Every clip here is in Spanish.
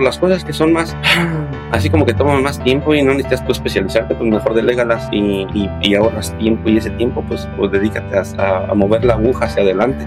las cosas que son más, así como que toman más tiempo y no necesitas tú especializarte, pues mejor delégalas y, y, y ahorras tiempo y ese tiempo pues, pues dedícate a, a mover la aguja hacia adelante.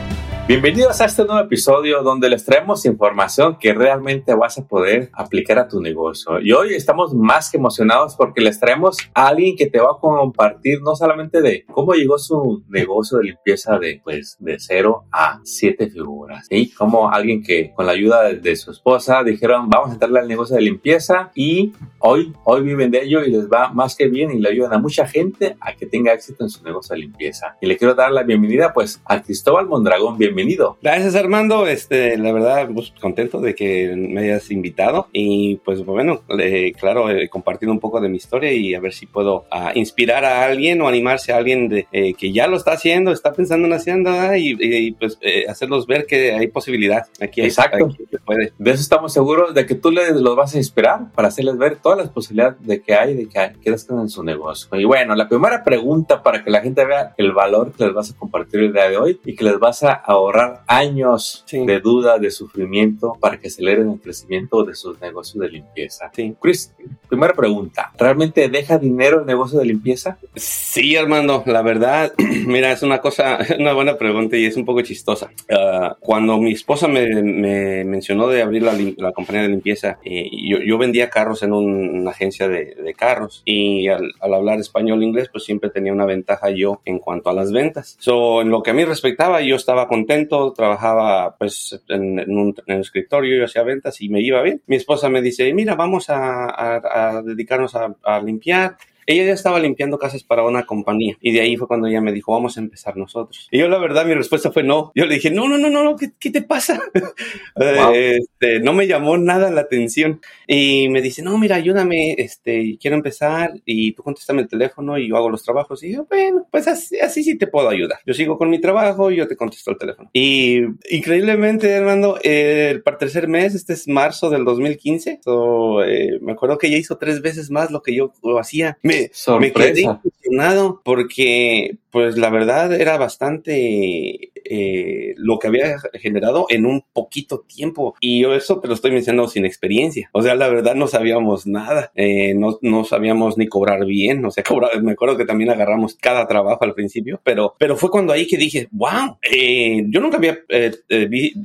Bienvenidos a este nuevo episodio donde les traemos información que realmente vas a poder aplicar a tu negocio. Y hoy estamos más que emocionados porque les traemos a alguien que te va a compartir no solamente de cómo llegó su negocio de limpieza de, pues, de cero a siete figuras. Y como alguien que con la ayuda de, de, su esposa dijeron vamos a entrarle al negocio de limpieza y hoy, hoy viven de ello y les va más que bien y le ayudan a mucha gente a que tenga éxito en su negocio de limpieza. Y le quiero dar la bienvenida pues a Cristóbal Mondragón. Bienvenido bienvenido. Gracias Armando, este, la verdad, pues, contento de que me hayas invitado y pues bueno, eh, claro, eh, compartiendo un poco de mi historia y a ver si puedo uh, inspirar a alguien o animarse a alguien de, eh, que ya lo está haciendo, está pensando en haciendo y, y, pues eh, hacerlos ver que hay posibilidad. Aquí hay, Exacto. Aquí puede. De eso estamos seguros, de que tú les los vas a inspirar para hacerles ver todas las posibilidades de que hay, de que crezcan en su negocio. Y bueno, la primera pregunta para que la gente vea el valor que les vas a compartir el día de hoy y que les vas a ahorrar años sí. de duda, de sufrimiento para que aceleren el crecimiento de sus negocios de limpieza. Sí. Chris, primera pregunta, ¿realmente deja dinero el negocio de limpieza? Sí, Armando, la verdad, mira, es una cosa, una buena pregunta y es un poco chistosa. Uh, cuando mi esposa me, me, mencionó de abrir la, la compañía de limpieza, eh, yo, yo, vendía carros en un, una agencia de, de carros y al, al, hablar español e inglés, pues siempre tenía una ventaja yo en cuanto a las ventas. So, en lo que a mí respectaba, yo estaba contento trabajaba pues en, en, un, en, un, escritorio, yo hacía ventas y me iba bien. Mi esposa me dice, mira, vamos a, a, a dedicarnos a, a limpiar ella ya estaba limpiando casas para una compañía y de ahí fue cuando ella me dijo, vamos a empezar nosotros. Y yo la verdad mi respuesta fue no. Yo le dije, no, no, no, no, ¿qué, qué te pasa? Wow. este, no me llamó nada la atención. Y me dice, no, mira, ayúdame, este, quiero empezar y tú contéstame el teléfono y yo hago los trabajos. Y yo, bueno, pues así, así sí te puedo ayudar. Yo sigo con mi trabajo y yo te contesto el teléfono. Y increíblemente, Armando, eh, para el tercer mes, este es marzo del 2015, so, eh, me acuerdo que ella hizo tres veces más lo que yo lo hacía. Me, me, quedé impresionado porque, pues la verdad era bastante eh, lo que había generado en un poquito tiempo. Y yo eso te lo estoy mencionando sin experiencia. O sea, la verdad no sabíamos nada. Eh, no, no sabíamos ni cobrar bien. O sea, me acuerdo que también agarramos cada trabajo al principio, pero, pero fue cuando ahí que dije, wow, eh, yo nunca había,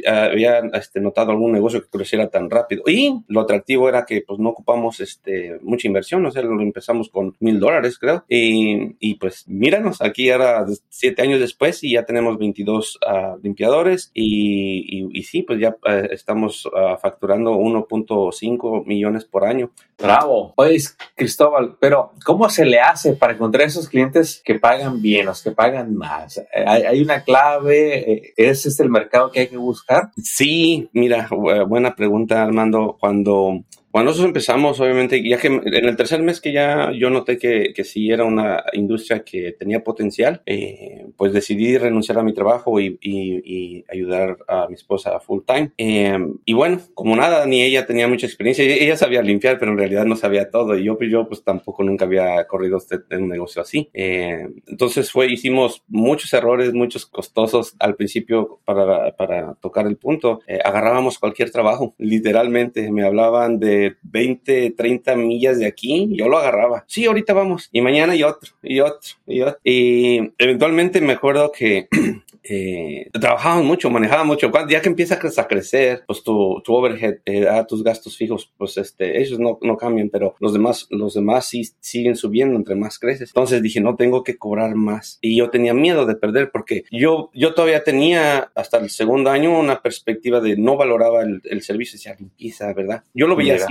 había este, notado algún negocio que creciera tan rápido. Y lo atractivo era que pues no ocupamos este, mucha inversión. O sea, lo empezamos con mil dólares, creo. Y, y, pues míranos, aquí ahora siete años después y ya tenemos 22 uh, limpiadores y, y, y, sí, pues ya uh, estamos uh, facturando 1.5 millones por año. Bravo. Oye, Cristóbal, pero ¿cómo se le hace para encontrar esos clientes que pagan bien, los que pagan más? ¿Hay, hay una clave? Eh, ¿Ese es el mercado que hay que buscar? Sí, mira, buena pregunta, Armando. Cuando cuando nosotros empezamos, obviamente, ya que en el tercer mes que ya yo noté que, que sí era una industria que tenía potencial, eh, pues decidí renunciar a mi trabajo y, y, y ayudar a mi esposa full time. Eh, y bueno, como nada, ni ella tenía mucha experiencia. Ella sabía limpiar, pero en realidad no sabía todo. Y yo, pues, yo pues tampoco nunca había corrido en un negocio así. Eh, entonces fue, hicimos muchos errores, muchos costosos al principio para, para tocar el punto. Eh, agarrábamos cualquier trabajo, literalmente. Me hablaban de 20, 30 millas de aquí, yo lo agarraba. Sí, ahorita vamos. Y mañana y otro, y otro, y otro. Y eventualmente me acuerdo que eh, trabajaban mucho, manejaban mucho. Cuando, ya que empiezas a crecer, pues tu, tu overhead, eh, a tus gastos fijos, pues este, ellos no, no cambian, pero los demás, los demás sí siguen subiendo entre más creces. Entonces dije, no tengo que cobrar más. Y yo tenía miedo de perder porque yo, yo todavía tenía hasta el segundo año una perspectiva de no valoraba el, el servicio, decía limpieza, ¿verdad? Yo lo veía Mira.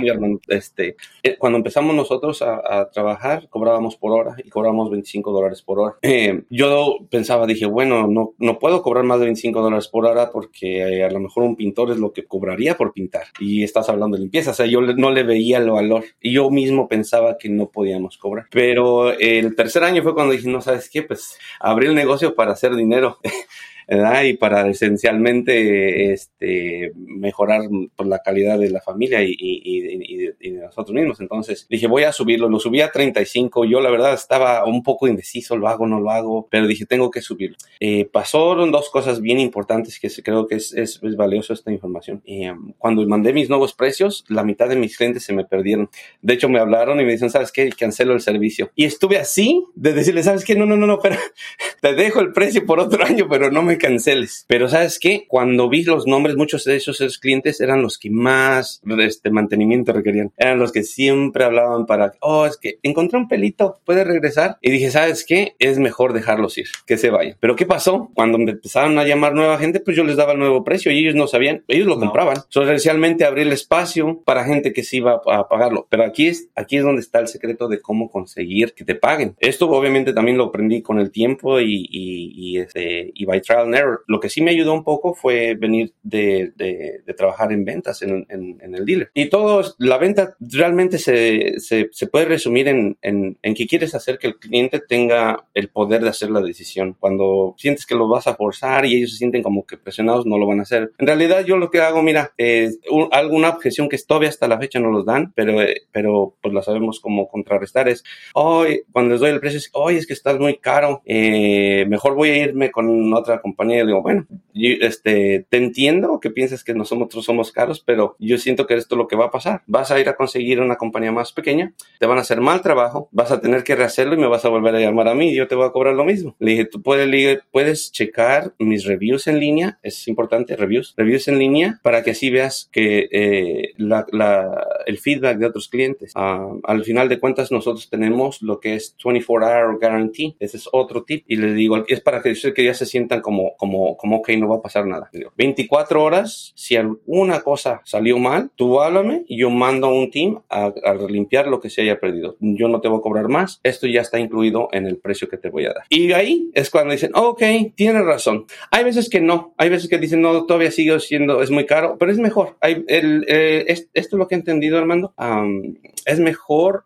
Este, eh, cuando empezamos nosotros a, a, trabajar, cobrábamos por hora y cobrábamos 25 dólares por hora. Eh, yo pensaba, dije, bueno, no, no puedo cobrar más de 25 dólares por hora porque eh, a lo mejor un pintor es lo que cobraría por pintar. Y estás hablando de limpieza. O sea, yo no le veía el valor. Y yo mismo pensaba que no podíamos cobrar. Pero el tercer año fue cuando dije, no sabes qué, pues abrí el negocio para hacer dinero. ¿verdad? Y para esencialmente este, mejorar pues, la calidad de la familia y, y, de, nosotros mismos. Entonces dije, voy a subirlo. Lo subí a 35. Yo la verdad estaba un poco indeciso, lo hago, no lo hago, pero dije, tengo que subirlo. Eh, pasaron dos cosas bien importantes que creo que es, es, es valioso esta información. Eh, cuando mandé mis nuevos precios, la mitad de mis clientes se me perdieron. De hecho, me hablaron y me dicen, ¿sabes qué? Cancelo el servicio. Y estuve así de decirle, ¿sabes qué? No, no, no, no, pero te dejo el precio por otro año, pero no me canceles. Pero ¿sabes qué? Cuando vi los nombres, muchos de esos, clientes eran los que más este, mantenimiento requerían. Eran los que siempre hablaban para, oh, es que encontré un pelito, puede regresar. Y dije, ¿sabes qué? Es mejor dejarlos ir, que se vayan. Pero ¿qué pasó? Cuando me empezaron a llamar nueva gente, pues yo les daba el nuevo precio y ellos no sabían, ellos lo compraban. So, esencialmente abrí el espacio para gente que sí iba a pagarlo. Pero aquí es, aquí es donde está el secreto de cómo conseguir que te paguen. Esto obviamente también lo aprendí con el tiempo y, y, y, este, y by trial and error. Lo que sí me ayudó un poco fue venir de, de, de trabajar en ventas en, en, en, el dealer. Y todo, la venta realmente se, se, se puede resumir en, en, que quieres hacer que el cliente tenga el poder de hacer la decisión. Cuando sientes que lo vas a forzar y ellos se sienten como que presionados, no lo van a hacer. En realidad yo lo que hago, mira, es alguna objeción que todavía hasta la fecha no los dan, pero, pero pues la sabemos cómo contrarrestar es, hoy, cuando les doy el precio, es, hoy es que estás muy caro, eh, mejor voy a irme con otra compañía. Y digo, bueno, yo, este, te entiendo que piensas que nosotros somos caros, pero yo siento que esto es lo que va a pasar. Vas a ir a conseguir una compañía más pequeña, te van a hacer mal trabajo, vas a tener que rehacerlo y me vas a volver a llamar a mí y yo te voy a cobrar lo mismo. Le dije, tú puedes, puedes checar mis reviews en línea, es importante, reviews, reviews en línea para que así veas que eh, la, la, el feedback de otros clientes. Uh, al final de cuentas, nosotros tenemos lo que es 24 hour guarantee. Ese es otro tip. Y les digo, es para que, que ya se sientan como, como, como, ok, no va a pasar nada. 24 horas, si alguna cosa salió mal, tú háblame y yo mando a un team a, a limpiar lo que se haya perdido. Yo no te voy a cobrar más. Esto ya está incluido en el precio que te voy a dar. Y ahí es cuando dicen, ok, tienes razón. Hay veces que no. Hay veces que dicen, no, todavía sigue siendo, es muy caro, pero es mejor. Hay, el, eh, esto es lo que he entendido, Armando. Um, es mejor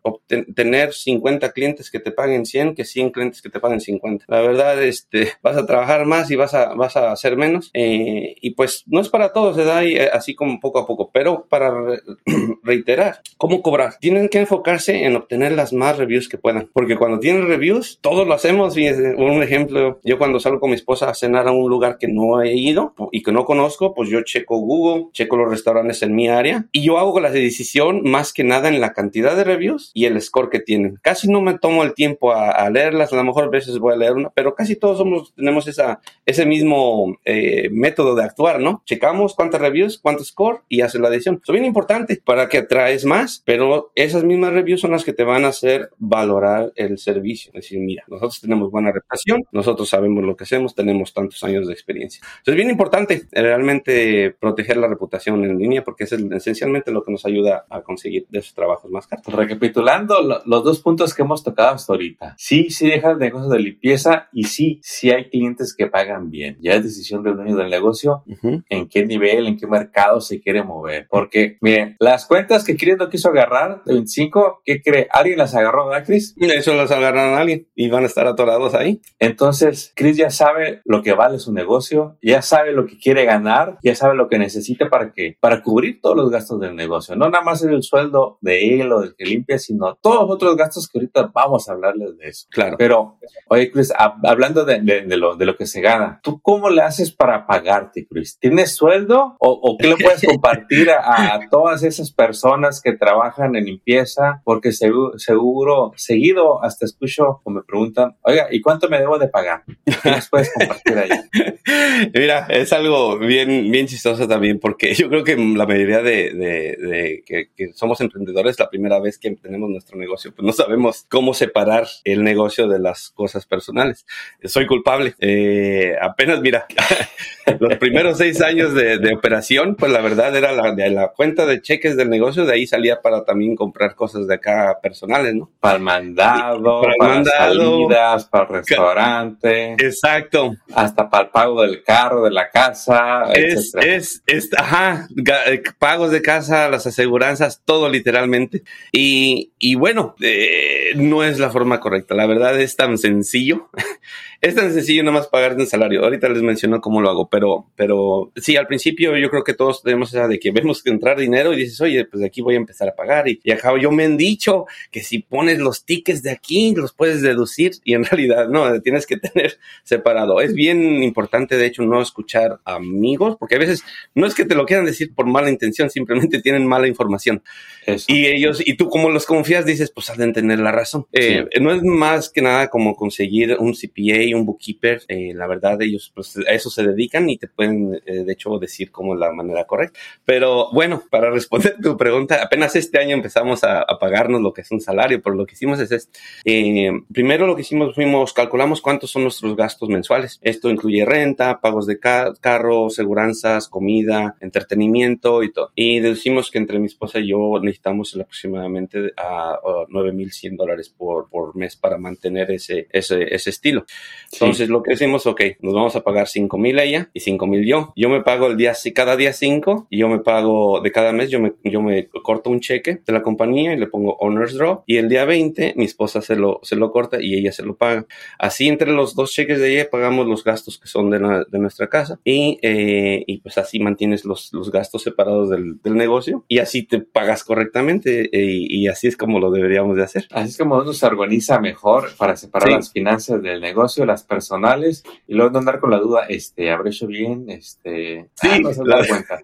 tener 50 clientes que te paguen 100 que 100 clientes que te paguen 50. La verdad, este, vas a trabajar más y vas a, vas a hacer menos. Eh, y pues no es para todos, se da eh, así como poco a poco, pero para re reiterar, ¿cómo cobrar? Tienen que enfocarse en obtener las más reviews que puedan, porque cuando tienen reviews, todos lo hacemos. Y un ejemplo, yo cuando salgo con mi esposa a cenar a un lugar que no he ido y que no conozco, pues yo checo Google, checo los restaurantes en mi área y yo hago la decisión más que nada en la cantidad de reviews y el score que tienen. Casi no me tomo el tiempo a, a leerlas, a lo mejor a veces voy a leer una, pero casi todos somos, tenemos esa, ese mismo eh, método de actuar, ¿no? Checamos cuántas reviews, cuánto score y hacer la decisión. Es bien importante para que atraes más, pero esas mismas reviews son las que te van a hacer valorar el servicio. Es decir, mira, nosotros tenemos buena reputación, nosotros sabemos lo que hacemos, tenemos tantos años de experiencia. Entonces es bien importante realmente proteger la reputación en línea porque es esencialmente lo que nos ayuda a conseguir de esos trabajos más caros. Recapitulando lo, los dos puntos que hemos tocado hasta ahorita. Sí, sí deja el negocio de limpieza y sí, sí hay clientes que pagan bien. Ya es decisión del dueño del negocio uh -huh. en qué nivel, en qué mercado se quiere mover. Porque, miren, las cuentas que Chris no quiso agarrar de 25, ¿qué cree? ¿Alguien las agarró, verdad, Chris? Eso las agarraron a alguien y van a estar atorados ahí. Entonces, Chris ya sabe lo que vale su negocio, ya sabe lo que quiere ganar, ya sabe lo que necesita para que, para cubrir todos los gastos del negocio. No nada más el sueldo de él o del que limpia, sino todos los otros gastos que ahorita vamos a hablarles de eso. Claro. Pero, oye, Chris, hablando de, de, de, lo, de lo que se gana, ¿tú cómo le haces para pagarte, Chris? ¿Tienes sueldo o, o qué le puedes compartir a, a, todas esas personas que trabajan en limpieza? Porque seguro, seguro, seguido hasta escucho o me preguntan, oiga, ¿y cuánto me debo de pagar? ¿Qué les puedes compartir ahí? Mira, es algo bien, bien chistoso también, porque yo creo que la mayoría de, de, de que, que, somos emprendedores, la primera vez que tenemos nuestro negocio, pues no sabemos cómo separar el negocio de las cosas personales. Soy culpable. Eh, apenas, mira, los primeros seis años de, de, operación, pues la verdad era la, de la cuenta de cheques del negocio, de ahí salía para también comprar cosas de acá personales, ¿no? Para el mandado, para, para mandado, salidas, para el restaurante. Exacto. Hasta para el pago del carro, de la casa, es, es, es, ajá, eh, pagos de casa, las aseguranzas, todo literalmente. Y, y bueno, eh, no es la forma correcta. La verdad es tan sencillo. es tan sencillo nomás pagar un salario. Ahorita les menciono cómo lo hago, pero, pero sí, al principio yo creo que todos tenemos esa de que vemos que entrar dinero y dices, oye, pues de aquí voy a empezar a pagar. Y, y acabo, yo me han dicho que si pones los tickets de aquí, los puedes deducir y en realidad no, tienes que tener separado. Es bien importante, de hecho, no escuchar amigos, porque a veces no es que te lo quieran decir por mala intención, simplemente tienen mala información. Eso. Y ellos, y tú como los confías, dices, pues han de tener la razón. Eh, no es más que nada como conseguir un CPA, un bookkeeper. Eh, la verdad, ellos pues a eso se dedican y te pueden, eh, de hecho, decir cómo es la manera correcta. Pero bueno, para responder tu pregunta, apenas este año empezamos a, a pagarnos lo que es un salario, pero lo que hicimos es esto. Eh, primero lo que hicimos fuimos, calculamos cuántos son nuestros gastos mensuales. Esto incluye renta, pagos de ca carro, seguranzas, comida, entretenimiento y todo. Y deducimos que entre mi esposa y yo necesitamos aproximadamente a, a 9.100 dólares por, por mes para mantener ese, ese, ese estilo. Entonces sí. lo que decimos, ok, nos vamos a pagar 5.000 ella y 5.000 yo. Yo me pago el día, cada día 5 y yo me pago de cada mes, yo me, yo me corto un cheque de la compañía y le pongo Owner's Draw y el día 20 mi esposa se lo, se lo corta y ella se lo paga. Así entre los dos cheques de ella pagamos los gastos que son de, la, de nuestra casa y, eh, y pues así mantienes los, los gastos separados del, del, negocio y así te pagas correctamente eh, y, y, así es como lo deberíamos de hacer. Así es como uno se organiza mejor para separar sí. las finanzas del negocio, las personales y luego andar con la duda, este, ¿habré hecho bien? Este, sí, ah, no se da cuenta.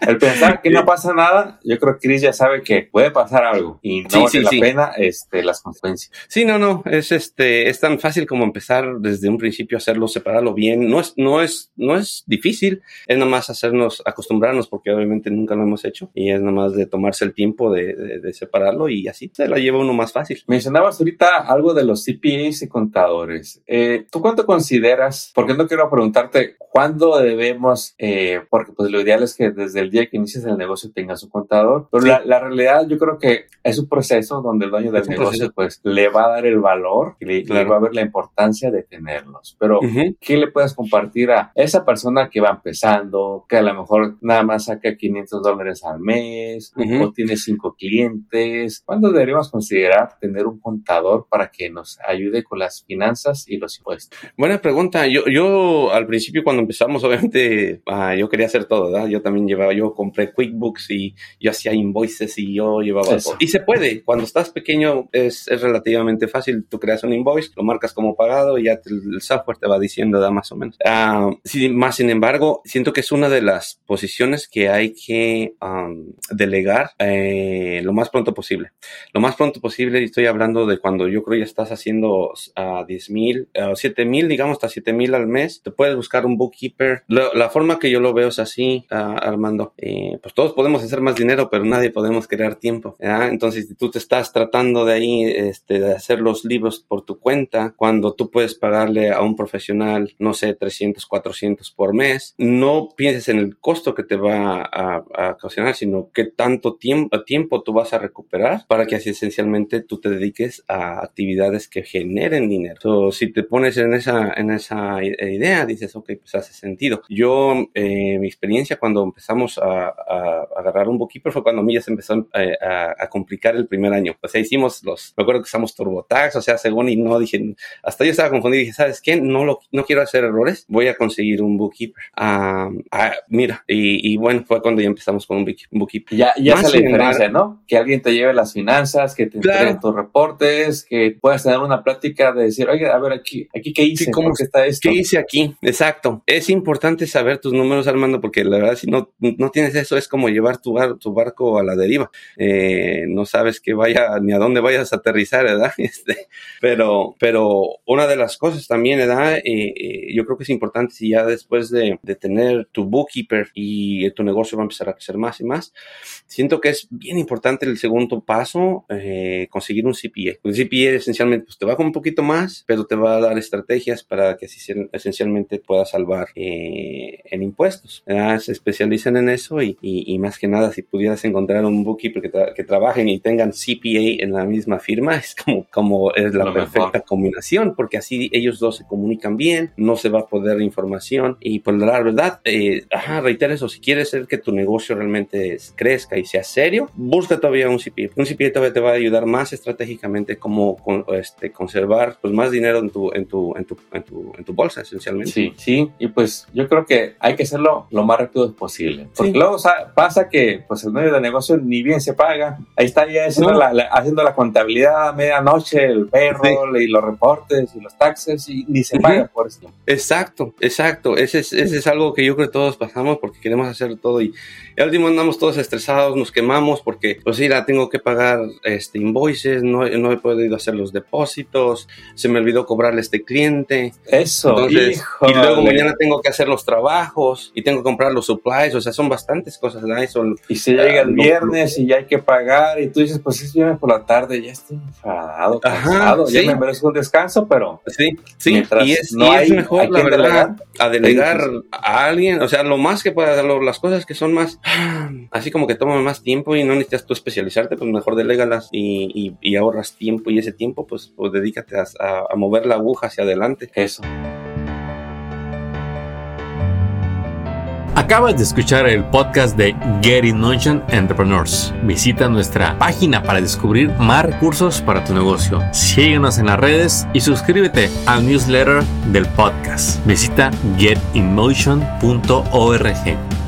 El pensar que no pasa nada, yo creo que Chris ya sabe que puede pasar algo y no sí, vale sí, la sí. pena este, las consecuencias. Sí, no, no, es este, es tan fácil como empezar desde un principio a hacerlo, separarlo bien. No es, no es, no es difícil, es nomás hacernos, acostumbrarnos, porque obviamente nunca lo hemos hecho, y es nomás de tomarse el tiempo de, de, de separarlo y así se la lleva uno más fácil. Mencionabas ahorita algo de los CPAs y contadores. Eh, ¿Tú cuánto consideras? Porque no quiero preguntarte cuándo debemos, eh, porque pues lo ideal es que desde el día que inicies el negocio tengas un contador, pero sí. la, la, realidad yo creo que es un proceso donde el dueño del negocio pues le va a dar el valor y le, claro. le, va a ver la importancia de tenerlos. Pero, uh -huh. ¿qué le puedes compartir a esa persona que va empezando, que a lo mejor nada más saca 500 dólares al mes uh -huh. o tiene cinco clientes? ¿Cuándo deberíamos considerar tener un contador para que nos ayude con las finanzas y los impuestos? Buena pregunta. Yo, yo al principio cuando empezamos, obviamente, uh, yo quería hacer todo, ¿verdad? Yo también llevaba, yo compré QuickBooks y yo hacía invoices y yo llevaba Eso. Y se puede. Cuando estás pequeño es, es, relativamente fácil. Tú creas un invoice, lo marcas como pagado y ya te, el software te va diciendo, da más o menos. Uh, sí, más sin embargo, siento que es una de las posiciones que hay que um, delegar eh, lo más pronto posible. Lo más pronto posible, estoy hablando de cuando yo creo ya estás haciendo a uh, 10 mil, uh, 7 mil, digamos, hasta 7 mil al mes. Te puedes buscar un bookkeeper. La, la forma que yo lo veo es así, Armando. Eh, pues todos podemos hacer más dinero, pero nadie podemos crear tiempo. Entonces, si tú te estás tratando de ahí, este, de hacer los libros por tu cuenta, cuando tú puedes pagarle a un profesional, no sé, 300, 400 por mes, no pienses en el costo que te va a, a ocasionar, sino qué tanto tiempo, tiempo tú vas a recuperar para que así esencialmente tú te dediques a actividades que generen dinero. So, si te pones en esa, en esa idea, dices, ok, pues hace sentido. Yo, eh, mi experiencia cuando empezamos a, a, agarrar un bookkeeper fue cuando a mí ya se empezó a, a, a, complicar el primer año. O sea, hicimos los, me acuerdo que usamos TurboTax, o sea, según y no dije, hasta yo estaba confundido y dije, ¿sabes qué? No lo, no quiero hacer errores, voy a conseguir un bookkeeper. mira, y, y, bueno, fue cuando ya empezamos con un bookkeeper. Ya, ya se le diferencia, ¿no? Que alguien te lleve las finanzas, que te claro. entreguen tus reportes, que puedas tener una plática de decir, oye, a ver, aquí, aquí qué hice, sí, ¿cómo que está esto? ¿Qué hice aquí? Exacto. Es importante saber tus números, Armando, porque la verdad, si no, no tienes eso, es como llevar tu, bar, tu barco a la deriva. Eh, no sabes que vaya, ni a dónde vayas a aterrizar, ¿verdad? Este, pero, pero una de las cosas también, ¿verdad? Eh, eh, yo creo que es importante si ya después de, de, tener tu bookkeeper y tu negocio va a empezar a crecer más y más, siento que es bien importante el segundo paso, eh, conseguir un CPA. Un CPA esencialmente pues, te va con un poquito más, pero te va a dar estrategias para que esencialmente puedas salvar eh, en impuestos. Se especializan en eso y, y, más que nada si pudieras encontrar un bookkeeper que, que, trabajen y tengan CPA en la misma firma, es como, como es la perfecta combinación, porque así ellos dos se comunican bien, no se va a poder información y por la verdad, eh, ajá, reitero eso, si quieres hacer que tu negocio realmente crezca y sea serio, busca todavía un CPA. Un CPA todavía te va a ayudar más estratégicamente como con, este, conservar pues, más dinero en tu, en, tu, en, tu, en, tu, en tu bolsa, esencialmente. Sí, sí, y pues yo creo que hay que hacerlo lo más rápido posible. Porque luego pasa que pues el medio de negocio ni bien se paga. Ahí está ya haciendo, la, haciendo la contabilidad a medianoche, el perro y los reportes y los taxes y ni se paga por eso. Exacto, exacto. Ese es, ese es algo que yo creo que todos pasamos porque queremos hacer todo y, al último andamos todos estresados, nos quemamos porque pues la tengo que pagar este, invoices, no, no he podido hacer los depósitos, se me olvidó cobrarle a este cliente. Eso. y luego mañana tengo que hacer los trabajos y tengo que comprar los supplies, o sea, son bastantes cosas. ¿no? y se llega el viernes y ya hay que pagar y tú dices, pues es viernes por la tarde, ya estoy enfadado, cansado, ya me merezco un descanso, pero sí, sí, y es, no hay, mejor, la verdad, a delegar a alguien, o sea, lo más que pueda, las cosas que son más, así como que toman más tiempo y no necesitas tú especializarte, pues mejor delégalas y, y, ahorras tiempo y ese tiempo, pues, pues dedícate a, a mover la aguja hacia adelante. Eso. Acabas de escuchar el podcast de Getting Notion Entrepreneurs. Visita nuestra página para descubrir más recursos para tu negocio. Síguenos en las redes y suscríbete al newsletter del podcast. Visita getinmotion.org.